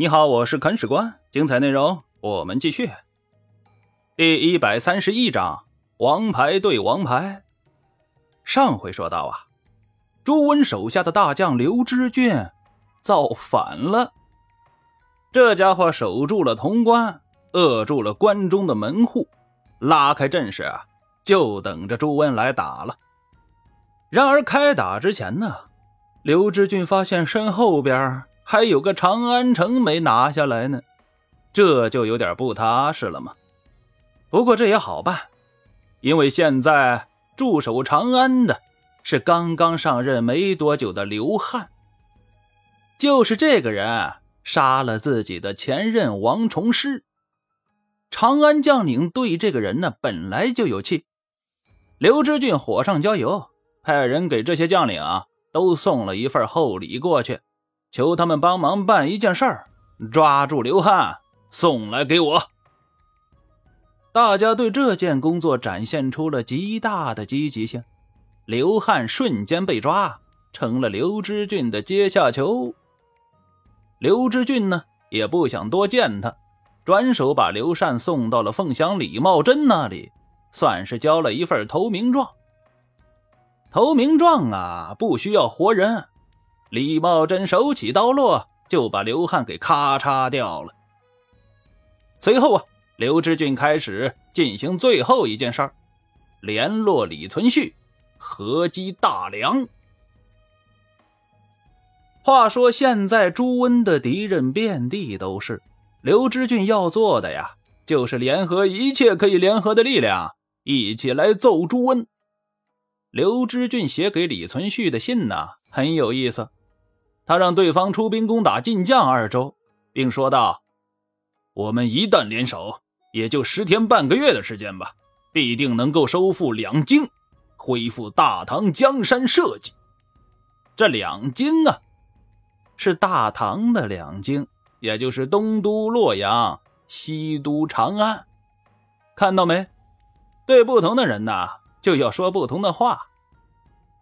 你好，我是啃屎官，精彩内容我们继续。第一百三十一章：王牌对王牌。上回说到啊，朱温手下的大将刘知俊造反了。这家伙守住了潼关，扼住了关中的门户，拉开阵势啊，就等着朱温来打了。然而开打之前呢，刘知俊发现身后边。还有个长安城没拿下来呢，这就有点不踏实了嘛。不过这也好办，因为现在驻守长安的是刚刚上任没多久的刘汉，就是这个人杀了自己的前任王崇师。长安将领对这个人呢本来就有气，刘知俊火上浇油，派人给这些将领啊都送了一份厚礼过去。求他们帮忙办一件事儿，抓住刘汉送来给我。大家对这件工作展现出了极大的积极性。刘汉瞬间被抓，成了刘知俊的阶下囚。刘知俊呢，也不想多见他，转手把刘禅送到了凤翔李茂贞那里，算是交了一份投名状。投名状啊，不需要活人。李茂贞手起刀落，就把刘汉给咔嚓掉了。随后啊，刘知俊开始进行最后一件事儿，联络李存勖，合击大梁。话说现在朱温的敌人遍地都是，刘知俊要做的呀，就是联合一切可以联合的力量，一起来揍朱温。刘知俊写给李存勖的信呢，很有意思。他让对方出兵攻打晋江二州，并说道：“我们一旦联手，也就十天半个月的时间吧，必定能够收复两京，恢复大唐江山社稷。这两京啊，是大唐的两京，也就是东都洛阳、西都长安。看到没？对不同的人呐，就要说不同的话。”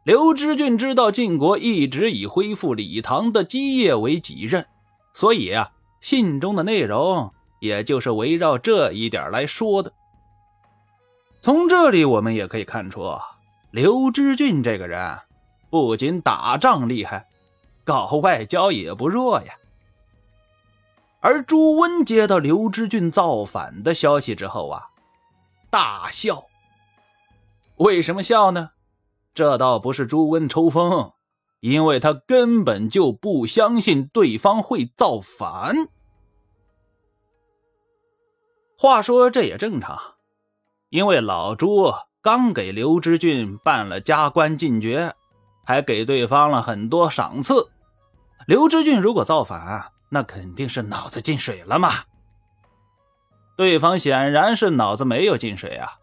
刘知俊知道晋国一直以恢复李唐的基业为己任，所以啊，信中的内容也就是围绕这一点来说的。从这里我们也可以看出，刘知俊这个人不仅打仗厉害，搞外交也不弱呀。而朱温接到刘知俊造反的消息之后啊，大笑。为什么笑呢？这倒不是朱温抽风，因为他根本就不相信对方会造反。话说这也正常，因为老朱刚给刘知俊办了加官进爵，还给对方了很多赏赐。刘知俊如果造反，那肯定是脑子进水了嘛。对方显然是脑子没有进水啊。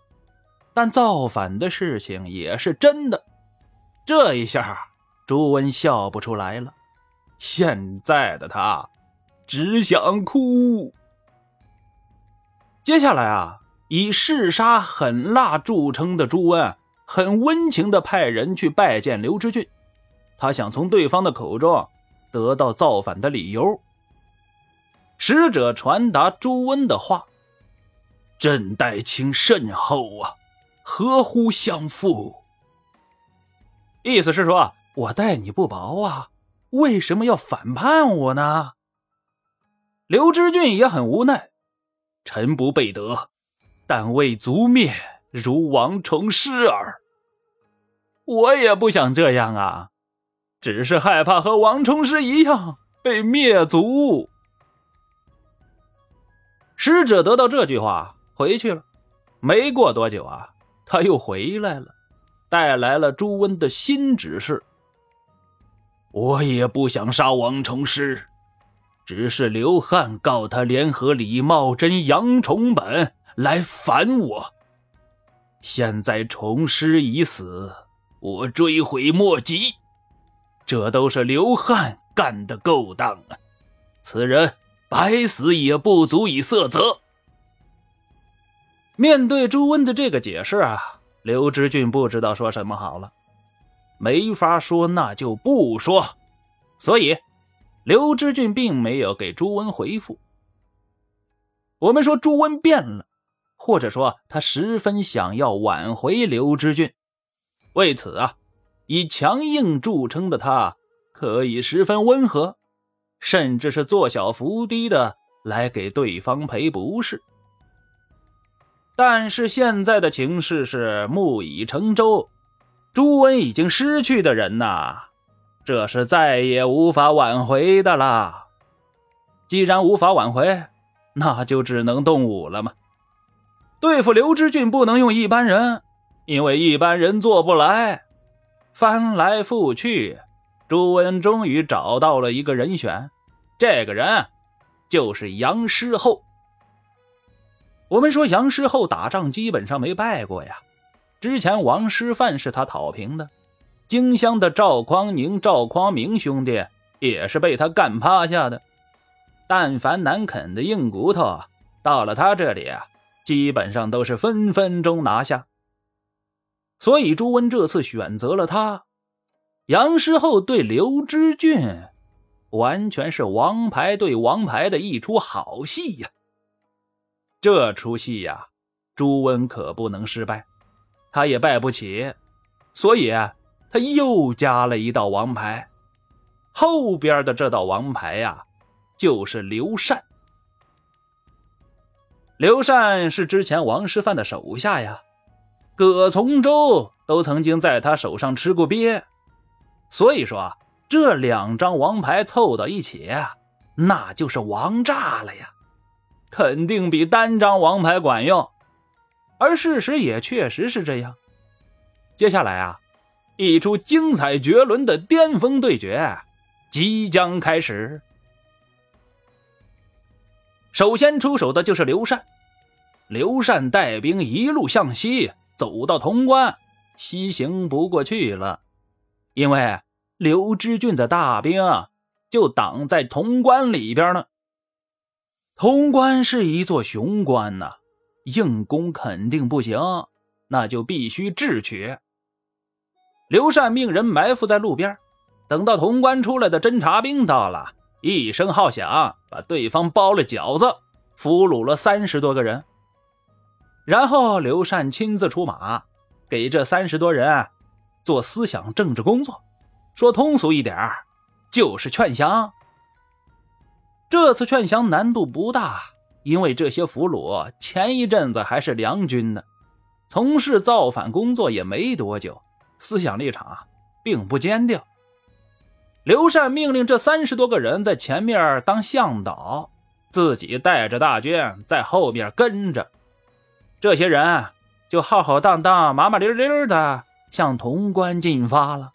但造反的事情也是真的，这一下朱温笑不出来了。现在的他只想哭。接下来啊，以嗜杀狠辣著称的朱温，很温情的派人去拜见刘知俊，他想从对方的口中得到造反的理由。使者传达朱温的话：“朕待卿甚厚啊。”何乎相负？意思是说，我待你不薄啊，为什么要反叛我呢？刘知俊也很无奈，臣不备德，但为族灭如王重师耳。我也不想这样啊，只是害怕和王重师一样被灭族。使者得到这句话，回去了。没过多久啊。他又回来了，带来了朱温的新指示。我也不想杀王重师，只是刘汉告他联合李茂贞、杨崇本来反我。现在重师已死，我追悔莫及。这都是刘汉干的勾当啊！此人白死也不足以色责。面对朱温的这个解释啊，刘知俊不知道说什么好了，没法说，那就不说。所以，刘知俊并没有给朱温回复。我们说朱温变了，或者说他十分想要挽回刘知俊，为此啊，以强硬著称的他可以十分温和，甚至是做小伏低的来给对方赔不是。但是现在的情势是木已成舟，朱温已经失去的人呐。这是再也无法挽回的啦！既然无法挽回，那就只能动武了嘛。对付刘知俊不能用一般人，因为一般人做不来。翻来覆去，朱温终于找到了一个人选，这个人就是杨师厚。我们说杨师厚打仗基本上没败过呀，之前王师范是他讨平的。荆襄的赵匡宁、赵匡明兄弟也是被他干趴下的。但凡难啃的硬骨头，到了他这里啊，基本上都是分分钟拿下。所以朱温这次选择了他。杨师厚对刘知俊，完全是王牌对王牌的一出好戏呀。这出戏呀，朱温可不能失败，他也败不起，所以。他又加了一道王牌，后边的这道王牌呀，就是刘禅。刘禅是之前王师范的手下呀，葛从周都曾经在他手上吃过鳖，所以说啊这两张王牌凑到一起，那就是王炸了呀，肯定比单张王牌管用。而事实也确实是这样。接下来啊。一出精彩绝伦的巅峰对决即将开始。首先出手的就是刘禅，刘禅带兵一路向西，走到潼关，西行不过去了，因为刘知俊的大兵就挡在潼关里边呢。潼关是一座雄关呐，硬攻肯定不行，那就必须智取。刘禅命人埋伏在路边，等到潼关出来的侦察兵到了，一声号响，把对方包了饺子，俘虏了三十多个人。然后刘禅亲自出马，给这三十多人做思想政治工作，说通俗一点就是劝降。这次劝降难度不大，因为这些俘虏前一阵子还是梁军呢，从事造反工作也没多久。思想立场啊，并不坚定。刘禅命令这三十多个人在前面当向导，自己带着大军在后面跟着。这些人就浩浩荡荡、麻麻溜溜的向潼关进发了。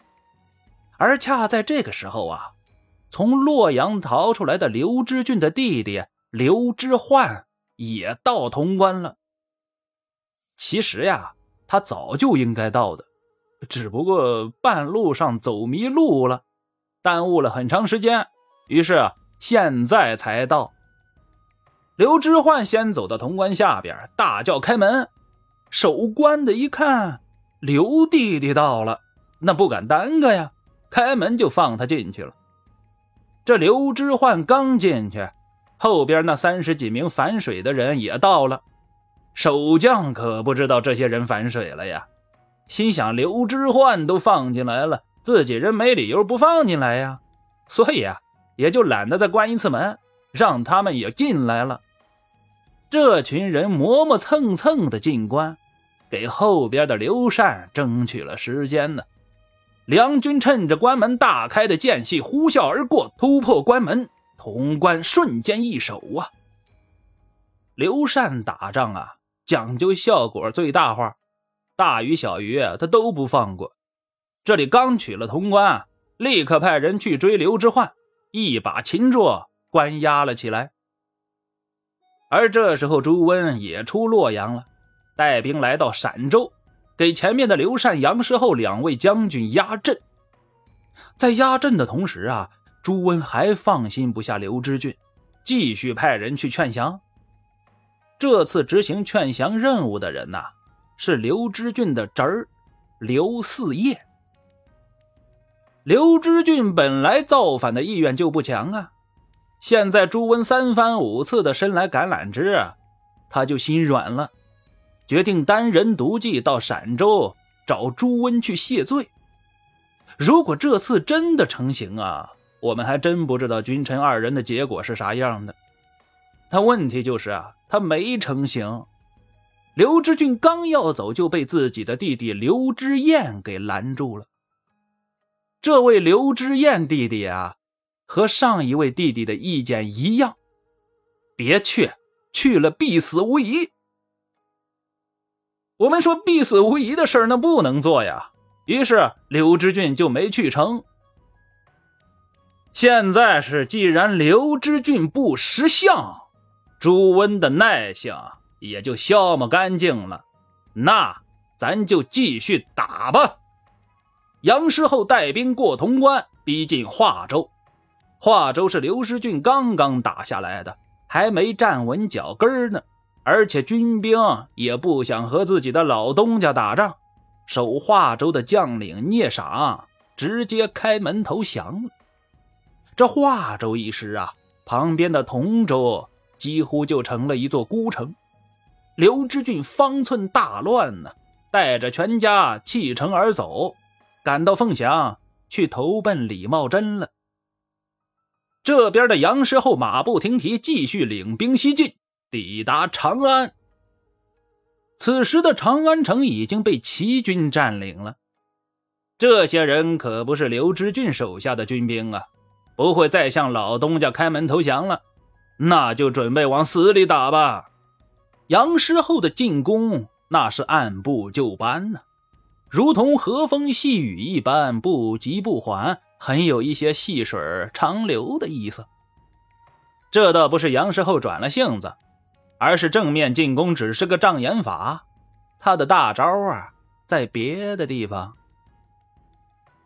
而恰在这个时候啊，从洛阳逃出来的刘知俊的弟弟刘知焕也到潼关了。其实呀，他早就应该到的。只不过半路上走迷路了，耽误了很长时间，于是现在才到。刘知焕先走到潼关下边，大叫开门。守关的一看，刘弟弟到了，那不敢耽搁呀，开门就放他进去了。这刘知焕刚进去，后边那三十几名反水的人也到了。守将可不知道这些人反水了呀。心想刘知焕都放进来了，自己人没理由不放进来呀，所以啊，也就懒得再关一次门，让他们也进来了。这群人磨磨蹭蹭的进关，给后边的刘禅争取了时间呢。梁军趁着关门大开的间隙呼啸而过，突破关门，潼关瞬间易手啊。刘禅打仗啊，讲究效果最大化。大鱼小鱼，他都不放过。这里刚取了潼关，立刻派人去追刘知焕，一把擒住，关押了起来。而这时候，朱温也出洛阳了，带兵来到陕州，给前面的刘禅、杨师厚两位将军压阵。在压阵的同时啊，朱温还放心不下刘知俊，继续派人去劝降。这次执行劝降任务的人呐。是刘知俊的侄儿刘四业。刘知俊本来造反的意愿就不强啊，现在朱温三番五次的伸来橄榄枝，他就心软了，决定单人独骑到陕州找朱温去谢罪。如果这次真的成行啊，我们还真不知道君臣二人的结果是啥样的。但问题就是啊，他没成行。刘知俊刚要走，就被自己的弟弟刘知燕给拦住了。这位刘知燕弟弟啊，和上一位弟弟的意见一样，别去，去了必死无疑。我们说必死无疑的事儿，那不能做呀。于是刘知俊就没去成。现在是，既然刘知俊不识相，朱温的耐性也就消磨干净了，那咱就继续打吧。杨师厚带兵过潼关，逼近华州。华州是刘师俊刚刚打下来的，还没站稳脚跟呢。而且军兵也不想和自己的老东家打仗，守华州的将领聂赏直接开门投降了。这华州一失啊，旁边的同州几乎就成了一座孤城。刘知俊方寸大乱呢，带着全家弃城而走。赶到凤翔去投奔李茂贞了。这边的杨师厚马不停蹄，继续领兵西进，抵达长安。此时的长安城已经被齐军占领了。这些人可不是刘知俊手下的军兵啊，不会再向老东家开门投降了，那就准备往死里打吧。杨师厚的进攻那是按部就班呢。如同和风细雨一般，不急不缓，很有一些细水长流的意思。这倒不是杨师厚转了性子，而是正面进攻只是个障眼法，他的大招啊，在别的地方。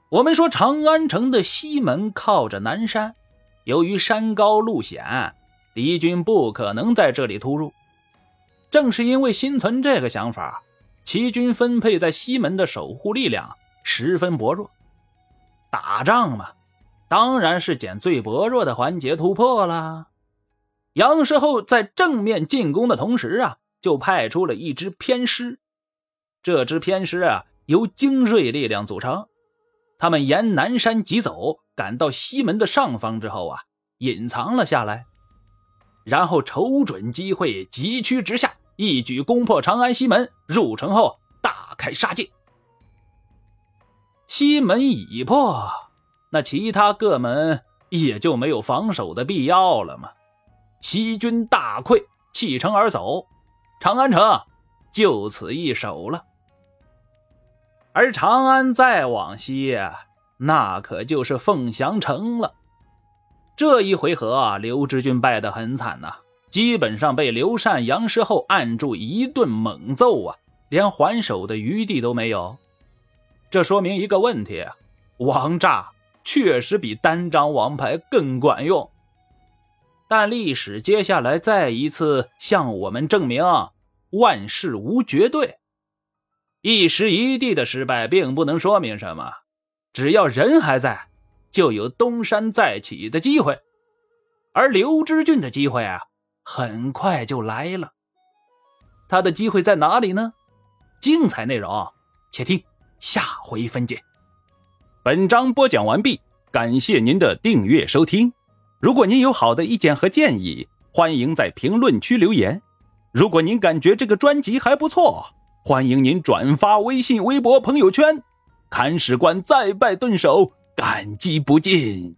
我们说长安城的西门靠着南山，由于山高路险，敌军不可能在这里突入。正是因为心存这个想法。齐军分配在西门的守护力量十分薄弱，打仗嘛，当然是捡最薄弱的环节突破了。杨师厚在正面进攻的同时啊，就派出了一支偏师。这支偏师啊，由精锐力量组成，他们沿南山急走，赶到西门的上方之后啊，隐藏了下来，然后瞅准机会急趋直下。一举攻破长安西门，入城后大开杀戒。西门已破，那其他各门也就没有防守的必要了吗？齐军大溃，弃城而走，长安城就此易手了。而长安再往西，那可就是凤翔城了。这一回合，啊刘知军败得很惨呐。基本上被刘禅、杨师厚按住一顿猛揍啊，连还手的余地都没有。这说明一个问题：王炸确实比单张王牌更管用。但历史接下来再一次向我们证明，万事无绝对。一时一地的失败并不能说明什么，只要人还在，就有东山再起的机会。而刘知俊的机会啊！很快就来了，他的机会在哪里呢？精彩内容，且听下回分解。本章播讲完毕，感谢您的订阅收听。如果您有好的意见和建议，欢迎在评论区留言。如果您感觉这个专辑还不错，欢迎您转发微信、微博、朋友圈。看史官再拜顿首，感激不尽。